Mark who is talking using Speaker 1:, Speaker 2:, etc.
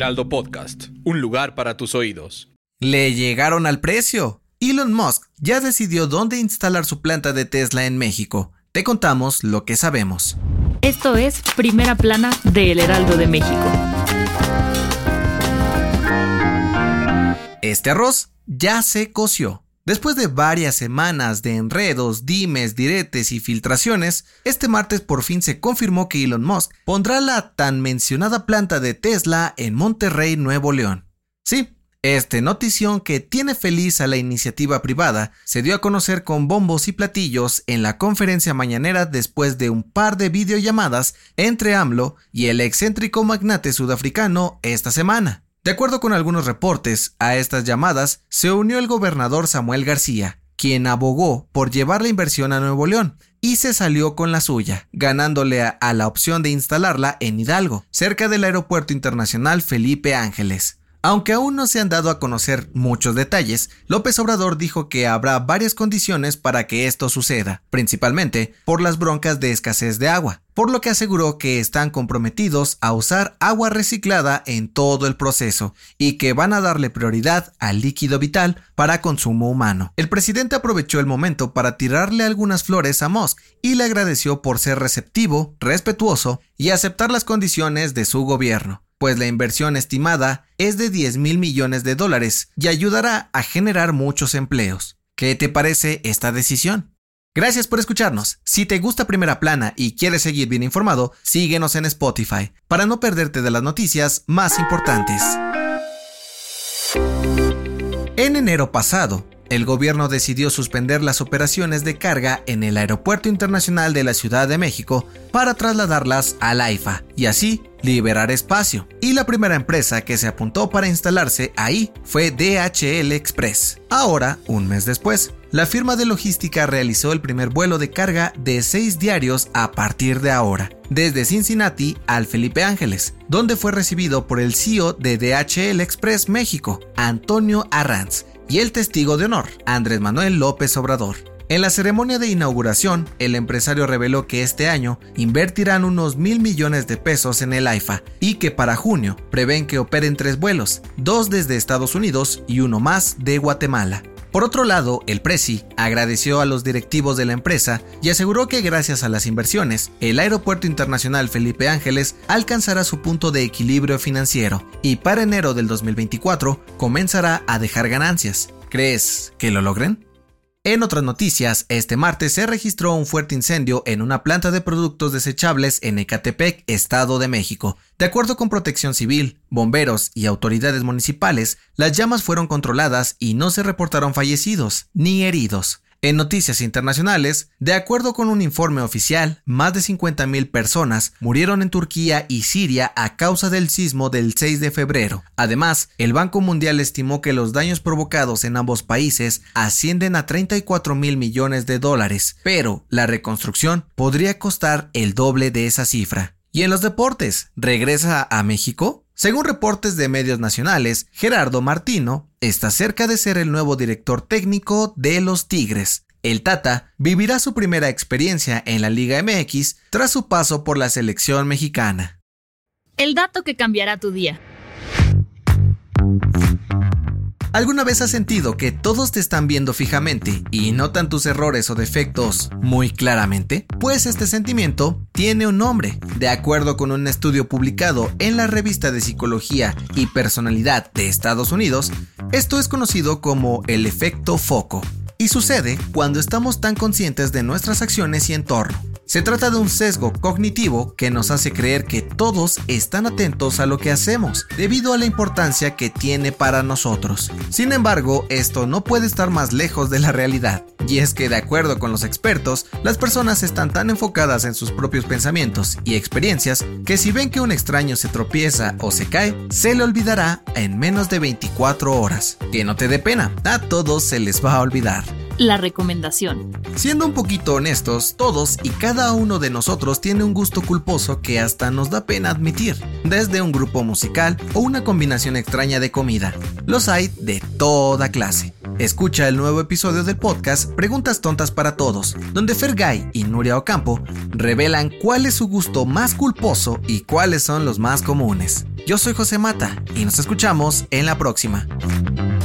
Speaker 1: Heraldo Podcast, un lugar para tus oídos.
Speaker 2: Le llegaron al precio. Elon Musk ya decidió dónde instalar su planta de Tesla en México. Te contamos lo que sabemos.
Speaker 3: Esto es Primera Plana de El Heraldo de México.
Speaker 2: Este arroz ya se coció. Después de varias semanas de enredos, dimes, diretes y filtraciones, este martes por fin se confirmó que Elon Musk pondrá la tan mencionada planta de Tesla en Monterrey, Nuevo León. Sí, este notición que tiene feliz a la iniciativa privada se dio a conocer con bombos y platillos en la conferencia mañanera después de un par de videollamadas entre AMLO y el excéntrico magnate sudafricano esta semana. De acuerdo con algunos reportes, a estas llamadas se unió el gobernador Samuel García, quien abogó por llevar la inversión a Nuevo León y se salió con la suya, ganándole a, la opción de instalarla en Hidalgo, cerca del Aeropuerto Internacional Felipe Ángeles. Aunque aún no se han dado a conocer muchos detalles, López Obrador dijo que habrá varias condiciones para que esto suceda, principalmente por las broncas de escasez de agua, por lo que aseguró que están comprometidos a usar agua reciclada en todo el proceso y que van a darle prioridad al líquido vital para consumo humano. El presidente aprovechó el momento para tirarle algunas flores a Musk y le agradeció por ser receptivo, respetuoso y aceptar las condiciones de su gobierno pues la inversión estimada es de 10 mil millones de dólares y ayudará a generar muchos empleos. ¿Qué te parece esta decisión? Gracias por escucharnos. Si te gusta Primera Plana y quieres seguir bien informado, síguenos en Spotify para no perderte de las noticias más importantes. En enero pasado, el gobierno decidió suspender las operaciones de carga en el Aeropuerto Internacional de la Ciudad de México para trasladarlas al AIFA y así liberar espacio. Y la primera empresa que se apuntó para instalarse ahí fue DHL Express. Ahora, un mes después, la firma de logística realizó el primer vuelo de carga de seis diarios a partir de ahora, desde Cincinnati al Felipe Ángeles, donde fue recibido por el CEO de DHL Express México, Antonio Arranz, y el testigo de honor, Andrés Manuel López Obrador. En la ceremonia de inauguración, el empresario reveló que este año invertirán unos mil millones de pesos en el AIFA y que para junio prevén que operen tres vuelos, dos desde Estados Unidos y uno más de Guatemala. Por otro lado, el Presi agradeció a los directivos de la empresa y aseguró que gracias a las inversiones, el Aeropuerto Internacional Felipe Ángeles alcanzará su punto de equilibrio financiero y para enero del 2024 comenzará a dejar ganancias. ¿Crees que lo logren? En otras noticias, este martes se registró un fuerte incendio en una planta de productos desechables en Ecatepec, Estado de México. De acuerdo con Protección Civil, bomberos y autoridades municipales, las llamas fueron controladas y no se reportaron fallecidos ni heridos. En noticias internacionales, de acuerdo con un informe oficial, más de 50.000 personas murieron en Turquía y Siria a causa del sismo del 6 de febrero. Además, el Banco Mundial estimó que los daños provocados en ambos países ascienden a 34 mil millones de dólares, pero la reconstrucción podría costar el doble de esa cifra. Y en los deportes, ¿regresa a México? Según reportes de medios nacionales, Gerardo Martino está cerca de ser el nuevo director técnico de los Tigres. El Tata vivirá su primera experiencia en la Liga MX tras su paso por la selección mexicana.
Speaker 3: El dato que cambiará tu día.
Speaker 2: ¿Alguna vez has sentido que todos te están viendo fijamente y notan tus errores o defectos muy claramente? Pues este sentimiento tiene un nombre. De acuerdo con un estudio publicado en la revista de Psicología y Personalidad de Estados Unidos, esto es conocido como el efecto foco. Y sucede cuando estamos tan conscientes de nuestras acciones y entorno Se trata de un sesgo cognitivo que nos hace creer que todos están atentos a lo que hacemos, debido a la importancia que tiene para nosotros. Sin embargo, esto no puede estar más lejos de la realidad, y es que de acuerdo con los expertos, las personas están tan enfocadas en sus propios pensamientos y experiencias que si ven que un extraño se tropieza o se cae, se le olvidará en menos de 24 horas. Que no te dé pena, a todos se les va a olvidar
Speaker 3: la recomendación.
Speaker 2: Siendo un poquito honestos, todos y cada uno de nosotros tiene un gusto culposo que hasta nos da pena admitir, desde un grupo musical o una combinación extraña de comida. Los hay de toda clase. Escucha el nuevo episodio del podcast Preguntas Tontas para Todos, donde Fergay y Nuria Ocampo revelan cuál es su gusto más culposo y cuáles son los más comunes. Yo soy José Mata y nos escuchamos en la próxima.